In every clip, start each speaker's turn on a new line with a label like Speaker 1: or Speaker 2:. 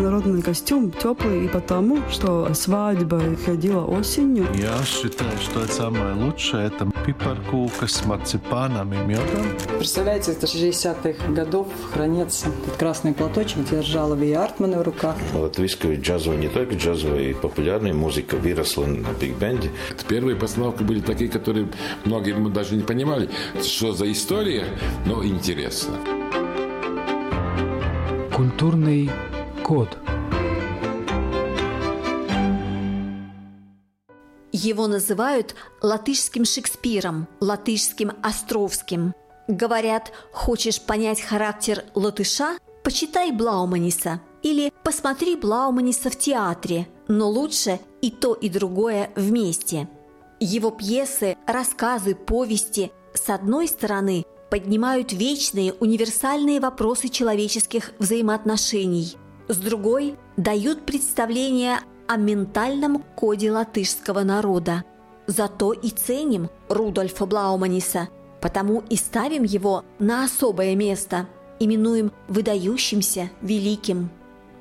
Speaker 1: народный костюм теплый и потому, что свадьба ходила осенью.
Speaker 2: Я считаю, что это самое лучшее. Это пипаркука с марципаном и медом.
Speaker 3: Представляете, это 60-х годов хранится этот красный платочек, держала Ви Артмана в руках.
Speaker 4: Латвийская джазовая, не только джазовая, и популярная музыка выросла на биг-бенде.
Speaker 5: Первые постановки были такие, которые многие мы даже не понимали, что за история, но интересно.
Speaker 6: Культурный код.
Speaker 7: Его называют латышским Шекспиром, латышским Островским. Говорят, хочешь понять характер латыша, почитай Блауманиса или посмотри Блауманиса в театре, но лучше и то, и другое вместе. Его пьесы, рассказы, повести с одной стороны поднимают вечные универсальные вопросы человеческих взаимоотношений, с другой дают представление о ментальном коде латышского народа. Зато и ценим Рудольфа Блауманиса, потому и ставим его на особое место, именуем выдающимся, великим.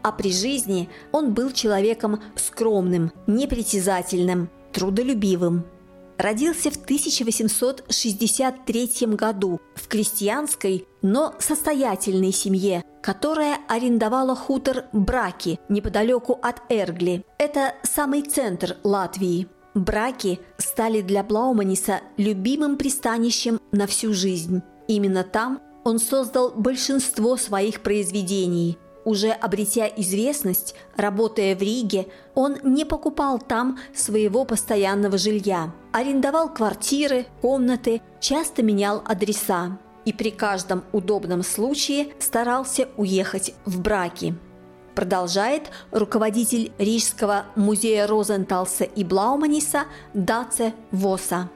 Speaker 7: А при жизни он был человеком скромным, непритязательным, трудолюбивым – родился в 1863 году в крестьянской, но состоятельной семье, которая арендовала хутор Браки неподалеку от Эргли. Это самый центр Латвии. Браки стали для Блауманиса любимым пристанищем на всю жизнь. Именно там он создал большинство своих произведений – уже обретя известность, работая в Риге, он не покупал там своего постоянного жилья, арендовал квартиры, комнаты, часто менял адреса и при каждом удобном случае старался уехать в браки. Продолжает руководитель Рижского музея Розенталса и Блауманиса Даце Воса.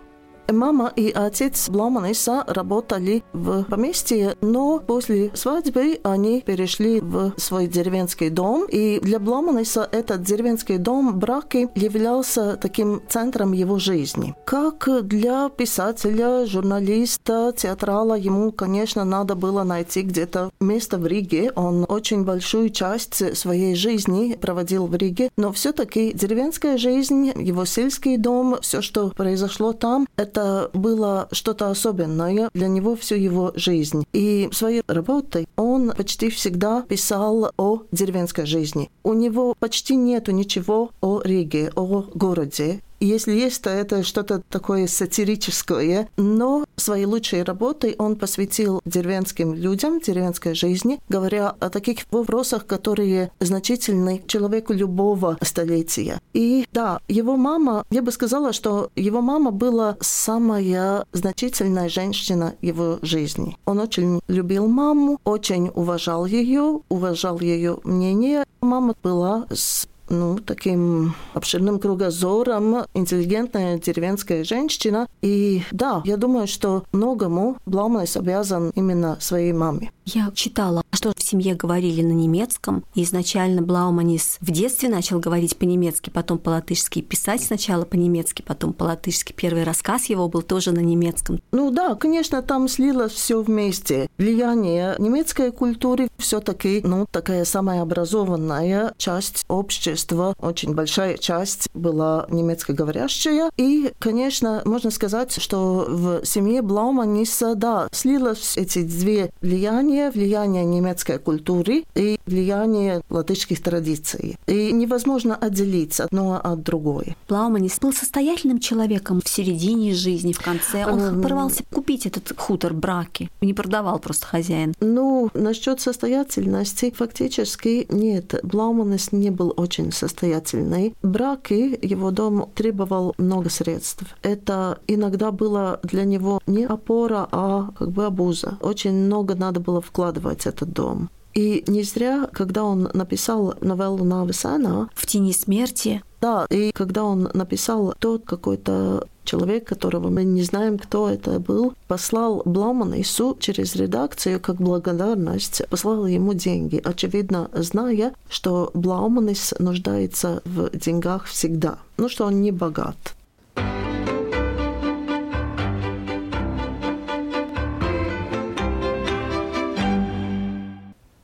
Speaker 8: Мама и отец Бломаниса работали в поместье, но после свадьбы они перешли в свой деревенский дом. И для Бломаниса этот деревенский дом Браки являлся таким центром его жизни. Как для писателя, журналиста, театрала ему, конечно, надо было найти где-то место в Риге. Он очень большую часть своей жизни проводил в Риге, но все-таки деревенская жизнь, его сельский дом, все, что произошло там, это это было что-то особенное для него всю его жизнь. И своей работой он почти всегда писал о деревенской жизни. У него почти нету ничего о Риге, о городе. Если есть, то это что-то такое сатирическое. Но своей лучшей работой он посвятил деревенским людям, деревенской жизни, говоря о таких вопросах, которые значительны человеку любого столетия. И да, его мама, я бы сказала, что его мама была самая значительная женщина его жизни. Он очень любил маму, очень уважал ее, уважал ее мнение. Мама была с ну, таким обширным кругозором, интеллигентная деревенская женщина. И да, я думаю, что многому Блауманис обязан именно своей маме.
Speaker 7: Я читала, что в семье говорили на немецком. И изначально Блауманис в детстве начал говорить по-немецки, потом по-латышски, писать сначала по-немецки, потом по-латышски. Первый рассказ его был тоже на немецком.
Speaker 8: Ну да, конечно, там слилось все вместе. Влияние немецкой культуры все-таки, ну, такая самая образованная часть общества, очень большая часть была немецкоговорящая. И, конечно, можно сказать, что в семье Блауманиса, да, слилось эти две влияния влияние, немецкой культуры и влияние латышских традиций. И невозможно отделить одно от другой.
Speaker 7: Плауманис был состоятельным человеком в середине жизни, в конце. Он um, порвался купить этот хутор браки. Не продавал просто хозяин.
Speaker 8: Ну, насчет состоятельности фактически нет. Блауманис не был очень состоятельный. Браки, его дом требовал много средств. Это иногда было для него не опора, а как бы обуза. Очень много надо было вкладывать этот дом. И не зря, когда он написал новеллу Нависана
Speaker 7: «В тени смерти»,
Speaker 8: да, и когда он написал тот какой-то человек, которого мы не знаем, кто это был, послал Бламанису через редакцию как благодарность, послал ему деньги, очевидно, зная, что Бламанис нуждается в деньгах всегда, ну что он не богат.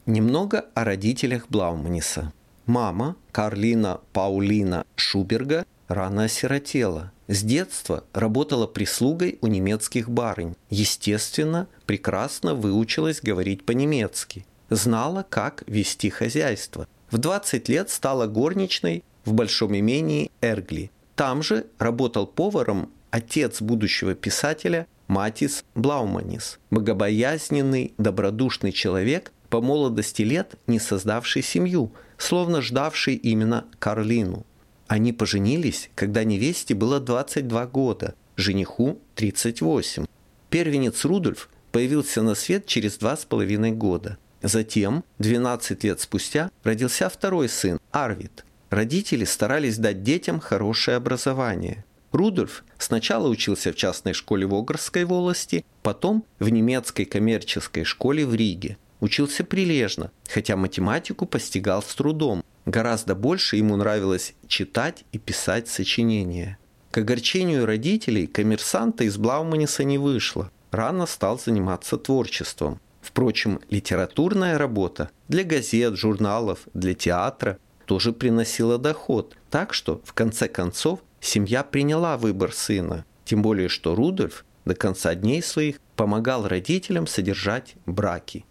Speaker 9: Немного о родителях Блауманиса. Мама, Карлина Паулина Шуберга, рано осиротела. С детства работала прислугой у немецких барынь. Естественно, прекрасно выучилась говорить по-немецки. Знала, как вести хозяйство. В 20 лет стала горничной в большом имении Эргли. Там же работал поваром отец будущего писателя Матис Блауманис, богобоязненный, добродушный человек, по молодости лет не создавший семью, словно ждавший именно Карлину. Они поженились, когда невесте было 22 года, жениху 38. Первенец Рудольф появился на свет через два с половиной года. Затем, 12 лет спустя, родился второй сын, Арвид. Родители старались дать детям хорошее образование. Рудольф сначала учился в частной школе в Огрской волости, потом в немецкой коммерческой школе в Риге. Учился прилежно, хотя математику постигал с трудом. Гораздо больше ему нравилось читать и писать сочинения. К огорчению родителей коммерсанта из Блауманиса не вышло. Рано стал заниматься творчеством. Впрочем, литературная работа для газет, журналов, для театра тоже приносила доход. Так что, в конце концов, Семья приняла выбор сына, тем более что Рудольф до конца дней своих помогал родителям содержать браки.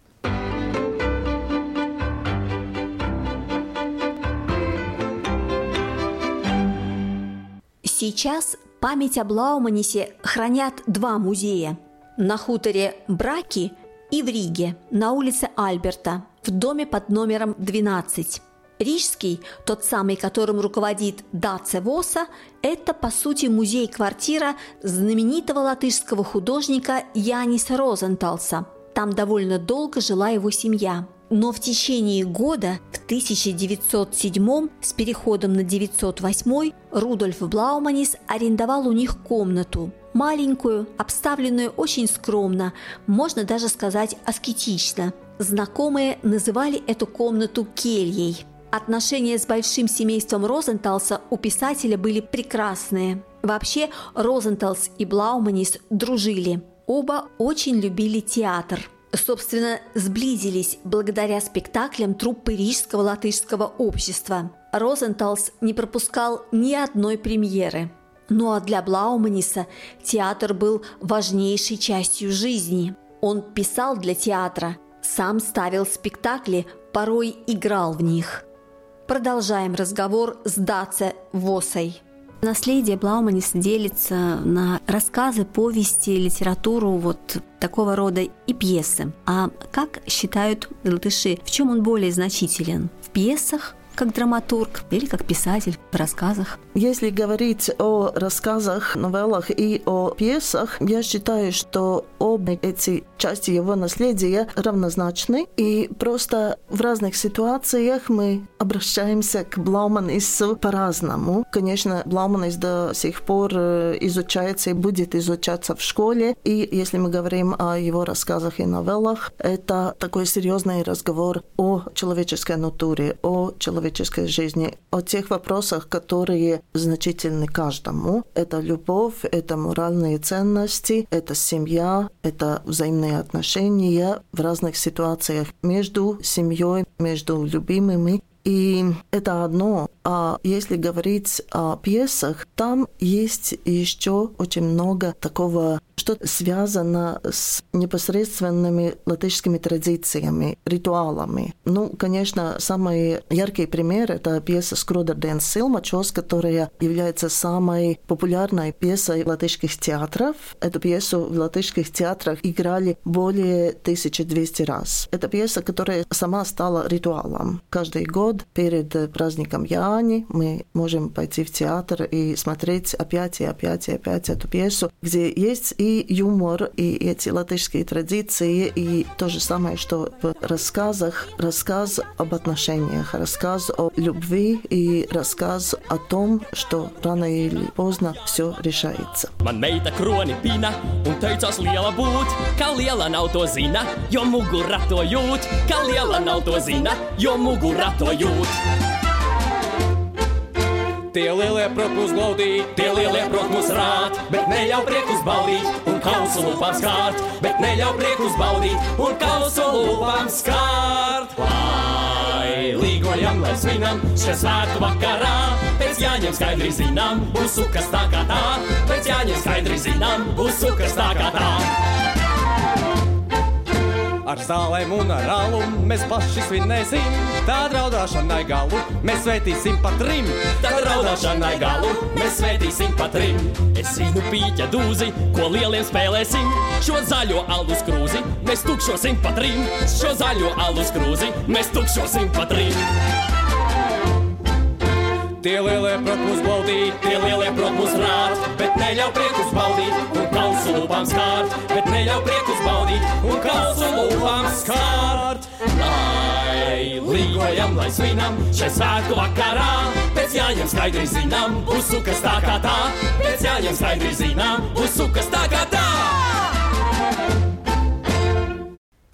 Speaker 7: Сейчас память о Блауманисе хранят два музея. На хуторе Браки и в Риге, на улице Альберта, в доме под номером 12. Рижский, тот самый, которым руководит Даце Воса, это, по сути, музей-квартира знаменитого латышского художника Яниса Розенталса. Там довольно долго жила его семья. Но в течение года, в 1907 с переходом на 908 Рудольф Блауманис арендовал у них комнату. Маленькую, обставленную очень скромно, можно даже сказать аскетично. Знакомые называли эту комнату кельей – Отношения с большим семейством Розенталса у писателя были прекрасные. Вообще, Розенталс и Блауманис дружили. Оба очень любили театр. Собственно, сблизились благодаря спектаклям труппы Рижского латышского общества. Розенталс не пропускал ни одной премьеры. Ну а для Блауманиса театр был важнейшей частью жизни. Он писал для театра, сам ставил спектакли, порой играл в них. Продолжаем разговор с Даце Восой.
Speaker 10: Наследие Блауманис делится на рассказы, повести, литературу вот такого рода и пьесы. А как считают латыши, в чем он более значителен? В пьесах как драматург или как писатель в рассказах?
Speaker 8: Если говорить о рассказах, новеллах и о пьесах, я считаю, что обе эти части его наследия равнозначны, и просто в разных ситуациях мы обращаемся к Блауманису по-разному. Конечно, Блауманис до сих пор э, изучается и будет изучаться в школе, и если мы говорим о его рассказах и новеллах, это такой серьезный разговор о человеческой натуре, о человеческой человеческой жизни, о тех вопросах, которые значительны каждому. Это любовь, это моральные ценности, это семья, это взаимные отношения в разных ситуациях между семьей, между любимыми. И это одно. А если говорить о пьесах, там есть еще очень много такого что связано с непосредственными латышскими традициями, ритуалами. Ну, конечно, самый яркий пример — это пьеса «Скрудерденс Силмачос», которая является самой популярной пьесой латышских театров. Эту пьесу в латышских театрах играли более 1200 раз. Это пьеса, которая сама стала ритуалом. Каждый год перед праздником Яни мы можем пойти в театр и смотреть опять и опять и опять эту пьесу, где есть и юмор, и эти латышские традиции, и то же самое, что в рассказах, рассказ об отношениях, рассказ о любви и рассказ о том, что рано или поздно все решается. Man meita kroni pina un teicās liela būt, kā liela nav to zina, jo mugurā to jūt, kā liela nav to zina, jo mugurā to jūt. Tie lielie prot mūs glaudīt, tie lielie prot mūs rāt, bet neļauj priekus baudīt un kausu lūpām skārt, bet neļauj priekus baudīt un kausu lūpām skārt. Lai līgoļam, lai
Speaker 11: svinam, šajā svētku vakarā. Pēc jāņem skaidri zinām, būs sukas tā kā tā. Pēc jāņem skaidri zinām, būs sukas tā kā tā. Ar zālēm un ar alu mēs paši svinēsim. Tad raudāšanai galu mēs svētīsim pa trim. Tad raudāšanai galu mēs svētīsim pa trim. Es zinu pīķa dūzi, ko lieliem spēlēsim. Šo zaļo alu skrūzi mēs tukšosim pa trim. Šo zaļo alu skrūzi mēs tukšosim pa trim. Tie lielie prot mūs baudīt, tie lielie prot mūs rāt, bet neļauj priekus baudīt un kausu lūpām skārt, bet neļauj priekus baudīt un kausu lūpām skārt. Lai līgojam, lai svinam šai svētku vakarā, pēc jāņem skaidri zinām, būs sukas tā kā tā, pēc jāņem skaidri zinām, būs sukas tā kā tā.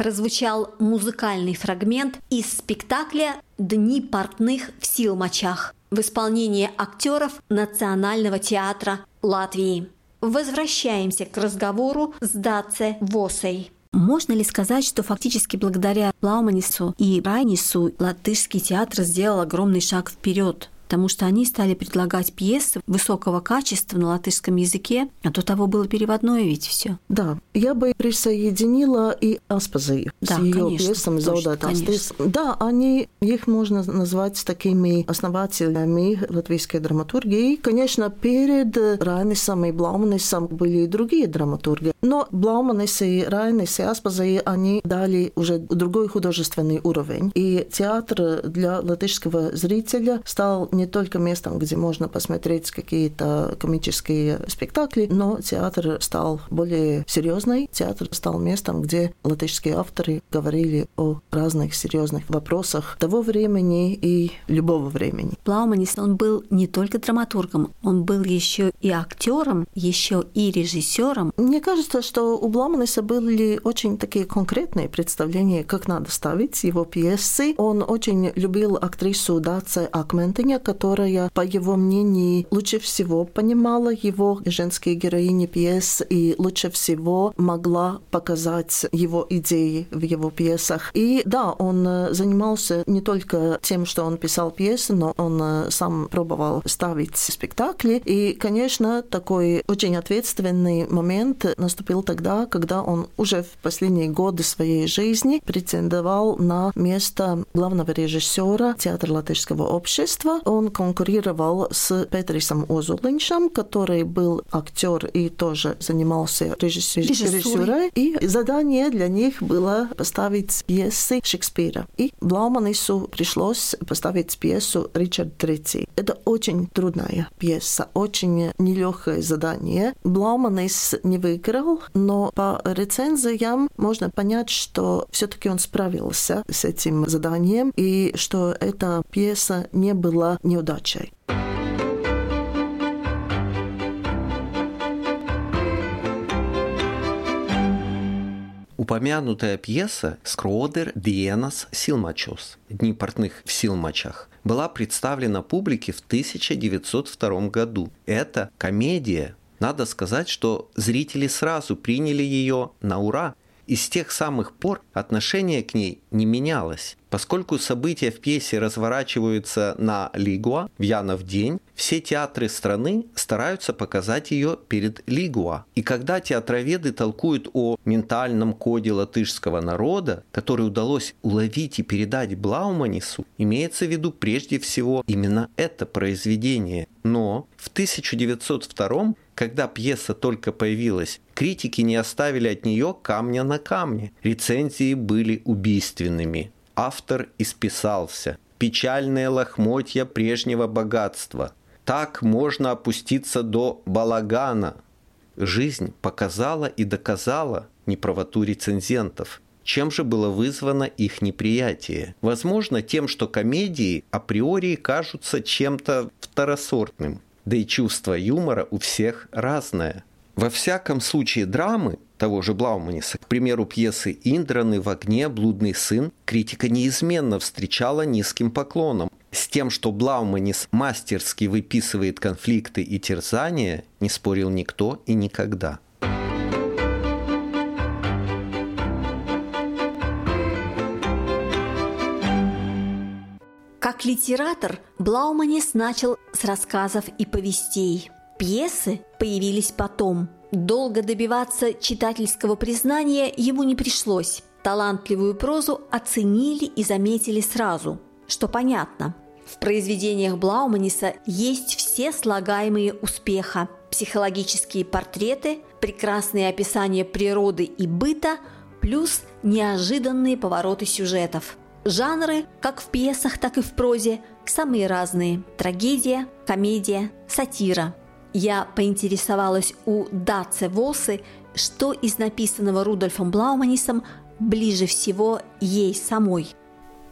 Speaker 7: прозвучал музыкальный фрагмент из спектакля «Дни портных в Силмачах» в исполнении актеров Национального театра Латвии. Возвращаемся к разговору с Даце Восой.
Speaker 10: Можно ли сказать, что фактически благодаря Плауманису и Райнису латышский театр сделал огромный шаг вперед потому что они стали предлагать пьесы высокого качества на латышском языке, а до того было переводное ведь все.
Speaker 8: Да, я бы присоединила и Аспазы
Speaker 10: да,
Speaker 8: с ее
Speaker 10: конечно,
Speaker 8: пьесами. Да, они, их можно назвать такими основателями латвийской драматургии. Конечно, перед Райнисом и Блауманисом были и другие драматурги, но Блауманис и Райнис и Аспазы, они дали уже другой художественный уровень. И театр для латышского зрителя стал не только местом, где можно посмотреть какие-то комические спектакли, но театр стал более серьезный. Театр стал местом, где латышские авторы говорили о разных серьезных вопросах того времени и любого времени.
Speaker 10: Плауманис, он был не только драматургом, он был еще и актером, еще и режиссером.
Speaker 8: Мне кажется, что у Бламаниса были очень такие конкретные представления, как надо ставить его пьесы. Он очень любил актрису Даце Акментеня, которая, по его мнению, лучше всего понимала его женские героини пьес и лучше всего могла показать его идеи в его пьесах. И да, он э, занимался не только тем, что он писал пьесы, но он э, сам пробовал ставить спектакли. И, конечно, такой очень ответственный момент наступил тогда, когда он уже в последние годы своей жизни претендовал на место главного режиссера театра латышского общества. Он конкурировал с Петрисом Озулиншем, который был актер и тоже занимался режиссурой. И задание для них было поставить пьесы Шекспира. И Блауманису пришлось поставить пьесу Ричард III. Это очень трудная пьеса, очень нелегкое задание. Блауманис не выиграл, но по рецензиям можно понять, что все-таки он справился с этим заданием и что эта пьеса не была неудачей.
Speaker 9: Упомянутая пьеса «Скроодер Диенас Силмачос» «Дни портных в Силмачах» была представлена публике в 1902 году. Это комедия. Надо сказать, что зрители сразу приняли ее на ура, и с тех самых пор отношение к ней не менялось. Поскольку события в пьесе разворачиваются на Лигуа в Янов день, все театры страны стараются показать ее перед Лигуа. И когда театроведы толкуют о ментальном коде латышского народа, который удалось уловить и передать Блауманису, имеется в виду прежде всего именно это произведение. Но в 1902 когда пьеса только появилась, критики не оставили от нее камня на камне. Рецензии были убийственными. Автор исписался. Печальные лохмотья прежнего богатства. Так можно опуститься до балагана. Жизнь показала и доказала неправоту рецензентов. Чем же было вызвано их неприятие? Возможно, тем, что комедии априори кажутся чем-то второсортным да и чувство юмора у всех разное. Во всяком случае драмы того же Блауманиса, к примеру, пьесы «Индраны», «В огне», «Блудный сын», критика неизменно встречала низким поклоном. С тем, что Блауманис мастерски выписывает конфликты и терзания, не спорил никто и никогда.
Speaker 7: Как литератор Блауманис начал с рассказов и повестей. Пьесы появились потом. Долго добиваться читательского признания ему не пришлось. Талантливую прозу оценили и заметили сразу, что понятно. В произведениях Блауманиса есть все слагаемые успеха. Психологические портреты, прекрасные описания природы и быта, плюс неожиданные повороты сюжетов. Жанры, как в пьесах, так и в прозе, самые разные. Трагедия, комедия, сатира. Я поинтересовалась у Даце Волсы, что из написанного Рудольфом Блауманисом ближе всего ей самой.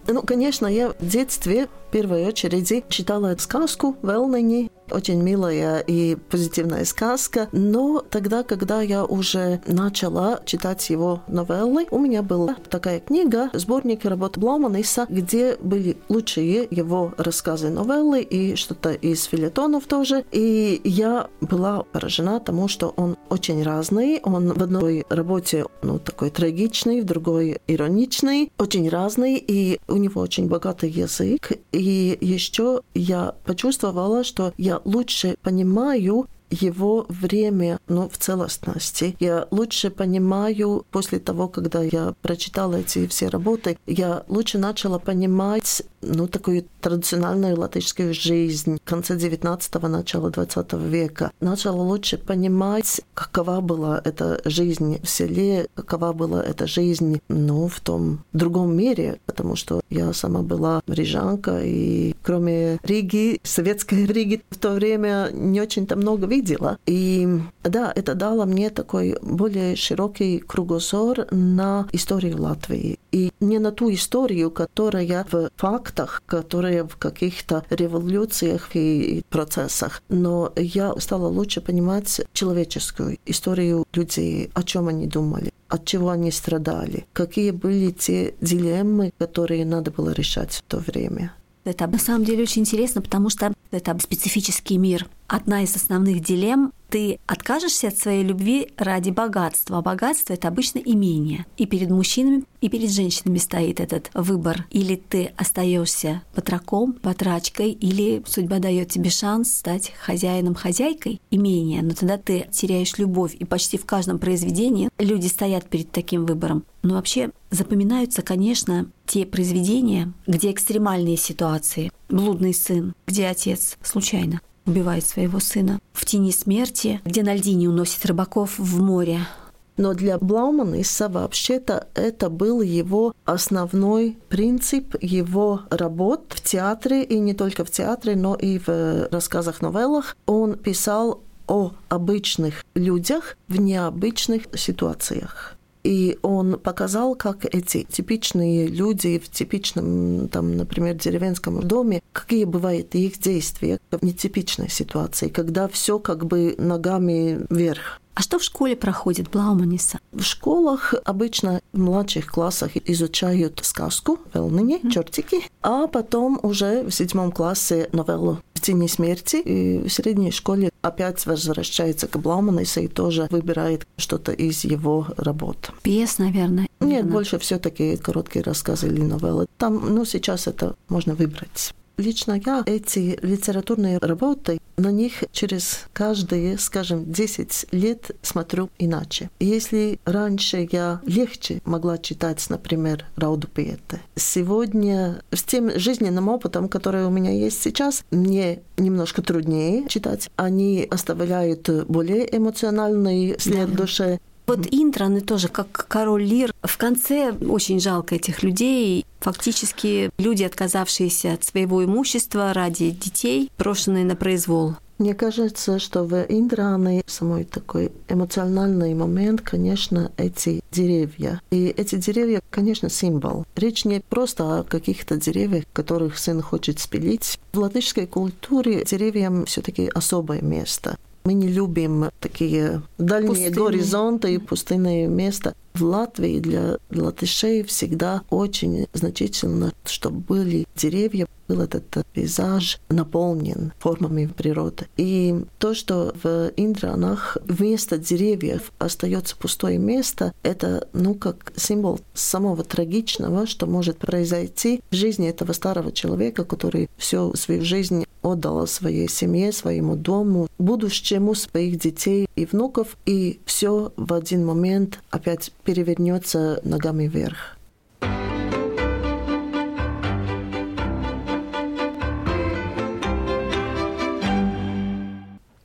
Speaker 8: Ну, конечно, я в детстве первой очереди читала сказку «Велнени», очень милая и позитивная сказка. Но тогда, когда я уже начала читать его новеллы, у меня была такая книга, сборник работ Бломаниса, где были лучшие его рассказы, новеллы и что-то из филетонов тоже. И я была поражена тому, что он очень разный. Он в одной работе ну, такой трагичный, в другой ироничный, очень разный, и у него очень богатый язык. И еще я почувствовала, что я лучше понимаю его время ну, в целостности. Я лучше понимаю, после того, когда я прочитала эти все работы, я лучше начала понимать ну, такую традиционную латышскую жизнь конца 19-го, начала 20 века. Начала лучше понимать, какова была эта жизнь в селе, какова была эта жизнь ну, в том другом мире, потому что я сама была рижанка, и кроме Риги, советской Риги в то время не очень-то много видела. И да, это дало мне такой более широкий кругозор на историю Латвии. И не на ту историю, которая в фактах, которые в каких-то революциях и процессах. Но я стала лучше понимать человеческую историю людей, о чем они думали, от чего они страдали, какие были те дилеммы, которые надо было решать в то время.
Speaker 10: Это на самом деле очень интересно, потому что это специфический мир. Одна из основных дилемм ты откажешься от своей любви ради богатства. А богатство — это обычно имение. И перед мужчинами, и перед женщинами стоит этот выбор. Или ты остаешься батраком, батрачкой, или судьба дает тебе шанс стать хозяином, хозяйкой имения. Но тогда ты теряешь любовь. И почти в каждом произведении люди стоят перед таким выбором. Но вообще запоминаются, конечно, те произведения, где экстремальные ситуации. «Блудный сын», где отец случайно убивает своего сына. В тени смерти, где на льдине уносит рыбаков в море.
Speaker 8: Но для Блауманиса вообще-то это был его основной принцип его работ в театре, и не только в театре, но и в рассказах, новеллах. Он писал о обычных людях в необычных ситуациях. И он показал, как эти типичные люди в типичном, там, например, деревенском доме, какие бывают их действия в нетипичной ситуации, когда все как бы ногами вверх.
Speaker 10: А что в школе проходит Блауманиса?
Speaker 8: В школах обычно в младших классах изучают сказку, велныни, mm. чертики, а потом уже в седьмом классе новеллу «В тени смерти». И в средней школе опять возвращается к Блауманису и тоже выбирает что-то из его работ.
Speaker 10: Пьес, наверное?
Speaker 8: Нет, наверное. больше все таки короткие рассказы или новеллы. Там, ну, сейчас это можно выбрать. Лично я эти литературные работы, на них через каждые, скажем, 10 лет смотрю иначе. Если раньше я легче могла читать, например, Рауду Пиете, сегодня с тем жизненным опытом, который у меня есть сейчас, мне немножко труднее читать. Они оставляют более эмоциональный след в душе.
Speaker 10: Вот интраны тоже, как король Лир. В конце очень жалко этих людей. Фактически люди, отказавшиеся от своего имущества ради детей, брошенные на произвол.
Speaker 8: Мне кажется, что в Индране самый такой эмоциональный момент, конечно, эти деревья. И эти деревья, конечно, символ. Речь не просто о каких-то деревьях, которых сын хочет спилить. В латышской культуре деревьям все таки особое место. Мы не любим такие дальние Пустыни. горизонты и пустынные места. В Латвии для латышей всегда очень значительно, чтобы были деревья, был этот пейзаж наполнен формами природы. И то, что в Индранах вместо деревьев остается пустое место, это, ну, как символ самого трагичного, что может произойти в жизни этого старого человека, который всю свою жизнь отдал своей семье, своему дому, будущему своих детей и внуков, и все в один момент опять перевернется ногами вверх.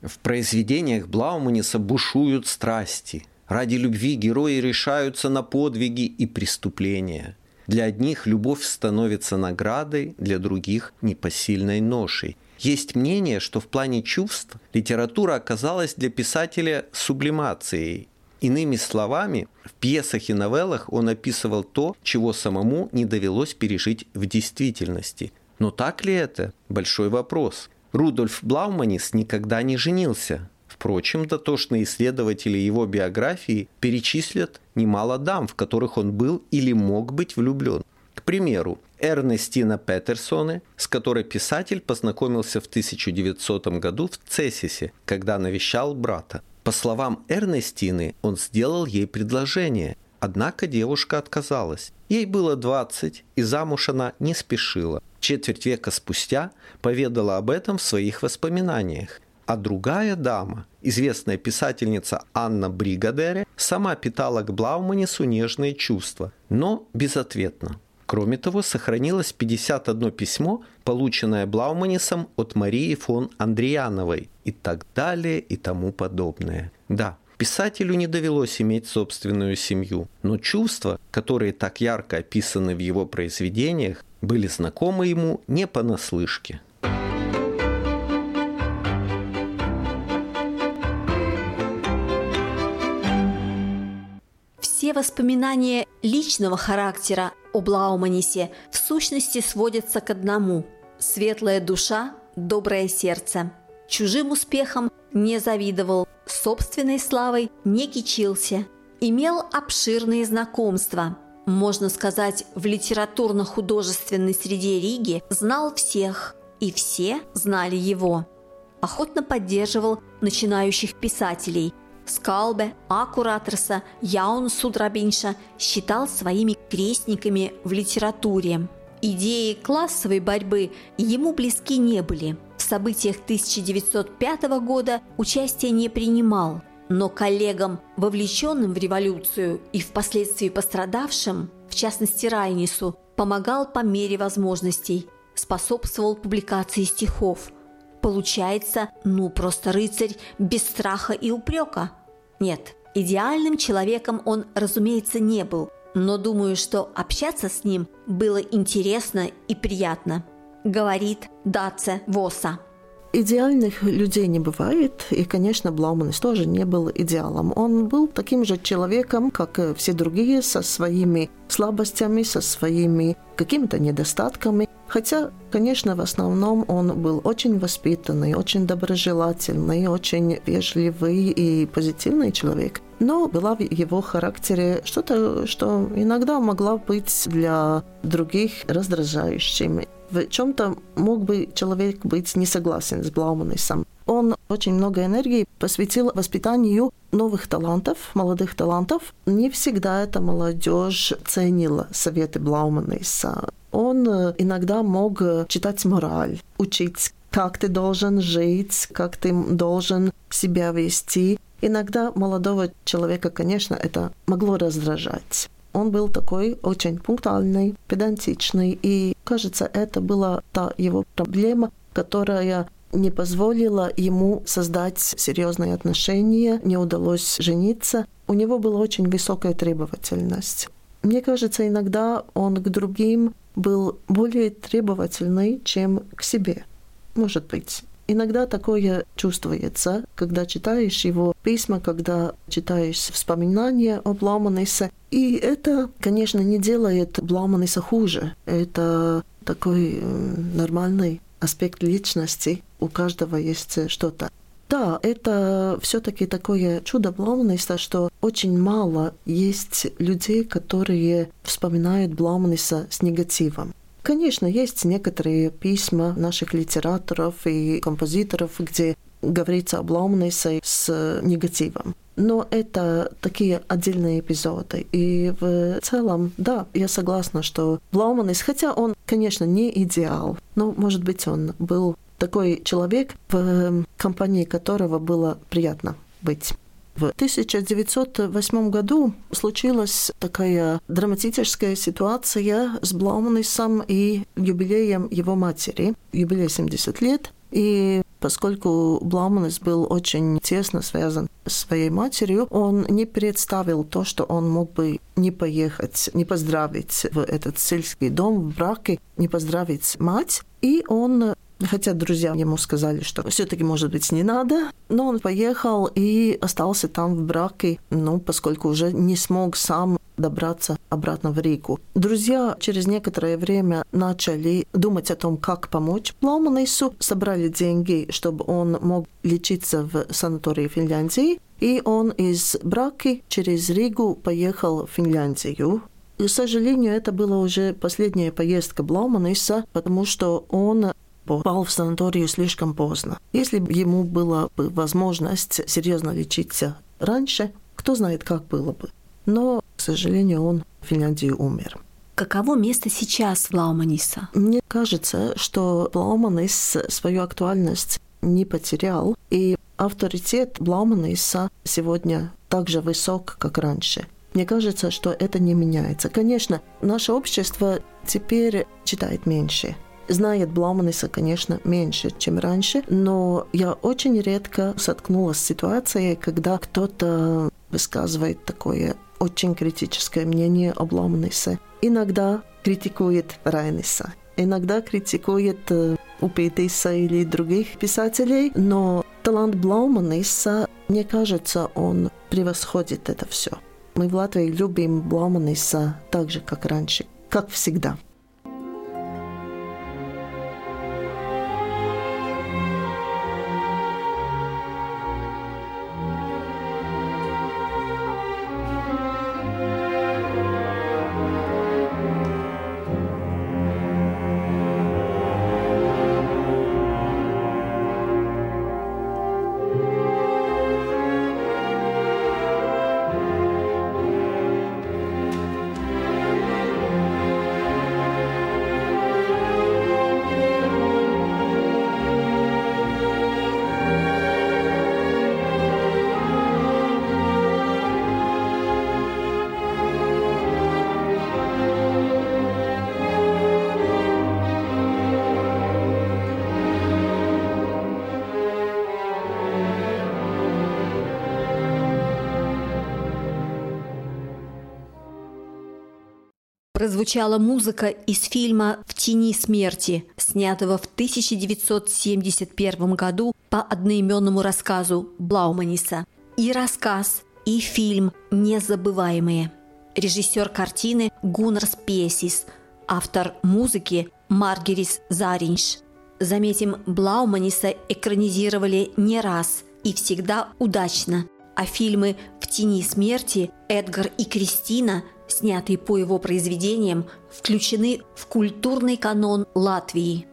Speaker 9: В произведениях Блауманиса бушуют страсти. Ради любви герои решаются на подвиги и преступления. Для одних любовь становится наградой, для других – непосильной ношей. Есть мнение, что в плане чувств литература оказалась для писателя сублимацией. Иными словами, в пьесах и новеллах он описывал то, чего самому не довелось пережить в действительности. Но так ли это? Большой вопрос – Рудольф Блауманис никогда не женился. Впрочем, дотошные исследователи его биографии перечислят немало дам, в которых он был или мог быть влюблен. К примеру, Эрнестина Петерсоне, с которой писатель познакомился в 1900 году в Цессисе, когда навещал брата. По словам Эрнестины, он сделал ей предложение, однако девушка отказалась. Ей было 20, и замуж она не спешила четверть века спустя поведала об этом в своих воспоминаниях. А другая дама, известная писательница Анна Бригадере, сама питала к Блауманису нежные чувства, но безответно. Кроме того, сохранилось 51 письмо, полученное Блауманисом от Марии фон Андриановой и так далее и тому подобное. Да, Писателю не довелось иметь собственную семью, но чувства, которые так ярко описаны в его произведениях, были знакомы ему не понаслышке.
Speaker 7: Все воспоминания личного характера о Блауманисе в сущности сводятся к одному – светлая душа, доброе сердце. Чужим успехом не завидовал, собственной славой не кичился, имел обширные знакомства – можно сказать, в литературно-художественной среде Риги знал всех, и все знали его. Охотно поддерживал начинающих писателей. Скалбе, Акураторса, Яун Судрабинша считал своими крестниками в литературе. Идеи классовой борьбы ему близки не были. В событиях 1905 года участия не принимал – но коллегам, вовлеченным в революцию и впоследствии пострадавшим, в частности Райнису, помогал по мере возможностей, способствовал публикации стихов. Получается, ну просто рыцарь без страха и упрека. Нет, идеальным человеком он, разумеется, не был, но думаю, что общаться с ним было интересно и приятно, говорит Даце Воса.
Speaker 8: Идеальных людей не бывает, и, конечно, Блауманис тоже не был идеалом. Он был таким же человеком, как все другие, со своими слабостями, со своими какими-то недостатками. Хотя, конечно, в основном он был очень воспитанный, очень доброжелательный, очень вежливый и позитивный человек. Но была в его характере что-то, что иногда могло быть для других раздражающим в чем-то мог бы человек быть не согласен с Блауманисом. Он очень много энергии посвятил воспитанию новых талантов, молодых талантов. Не всегда эта молодежь ценила советы Блауманиса. Он э, иногда мог читать мораль, учить, как ты должен жить, как ты должен себя вести. Иногда молодого человека, конечно, это могло раздражать. Он был такой очень пунктуальный, педантичный, и, кажется, это была та его проблема, которая не позволила ему создать серьезные отношения, не удалось жениться. У него была очень высокая требовательность. Мне кажется, иногда он к другим был более требовательный, чем к себе. Может быть. Иногда такое чувствуется, когда читаешь его письма, когда читаешь воспоминания о Бламанисе. И это, конечно, не делает Бламаниса хуже. Это такой нормальный аспект личности. У каждого есть что-то. Да, это все-таки такое чудо Блауманиса, что очень мало есть людей, которые вспоминают Блауманиса с негативом. Конечно, есть некоторые письма наших литераторов и композиторов, где говорится о Блаумнисе с негативом. Но это такие отдельные эпизоды. И в целом, да, я согласна, что Блауманис, хотя он, конечно, не идеал, но, может быть, он был такой человек, в компании которого было приятно быть. В 1908 году случилась такая драматическая ситуация с Блауманисом и юбилеем его матери. Юбилей 70 лет. И поскольку Блауманис был очень тесно связан с своей матерью, он не представил то, что он мог бы не поехать, не поздравить в этот сельский дом в браке, не поздравить мать. И он Хотя друзья ему сказали, что все-таки, может быть, не надо. Но он поехал и остался там в браке, ну, поскольку уже не смог сам добраться обратно в Ригу. Друзья через некоторое время начали думать о том, как помочь Плауманису, собрали деньги, чтобы он мог лечиться в санатории Финляндии, и он из Браки через Ригу поехал в Финляндию. И, к сожалению, это была уже последняя поездка Блауманиса, потому что он попал в санаторию слишком поздно. Если бы ему была бы возможность серьезно лечиться раньше, кто знает, как было бы. Но, к сожалению, он в Финляндии умер.
Speaker 10: Каково место сейчас Блауманиса?
Speaker 8: Мне кажется, что Блауманис свою актуальность не потерял, и авторитет Блауманиса сегодня так же высок, как раньше. Мне кажется, что это не меняется. Конечно, наше общество теперь читает меньше, знает Блауманиса, конечно, меньше, чем раньше, но я очень редко соткнулась с ситуацией, когда кто-то высказывает такое очень критическое мнение о Блауманисе. Иногда критикует Райниса, иногда критикует э, Упейтиса или других писателей, но талант Блауманиса, мне кажется, он превосходит это все. Мы в Латвии любим Блауманиса так же, как раньше, как всегда.
Speaker 7: Прозвучала музыка из фильма «В тени смерти», снятого в 1971 году по одноименному рассказу Блауманиса. И рассказ, и фильм незабываемые. Режиссер картины Гуннарс Песис, автор музыки Маргерис Заринш. Заметим, Блауманиса экранизировали не раз и всегда удачно, а фильмы «В тени смерти», «Эдгар и Кристина» снятые по его произведениям, включены в культурный канон Латвии.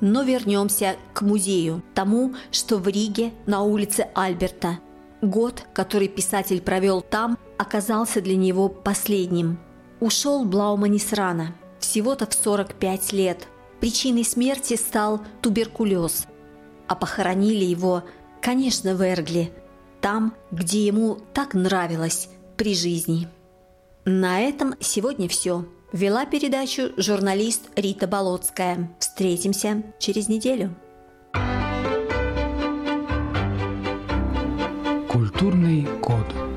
Speaker 7: Но вернемся к музею, тому, что в Риге на улице Альберта. Год, который писатель провел там, оказался для него последним. Ушел Блауманис рано, всего-то в 45 лет. Причиной смерти стал туберкулез. А похоронили его, конечно, в Эргли, там, где ему так нравилось при жизни. На этом сегодня все. Вела передачу журналист Рита Болотская. Встретимся через неделю.
Speaker 6: Культурный код.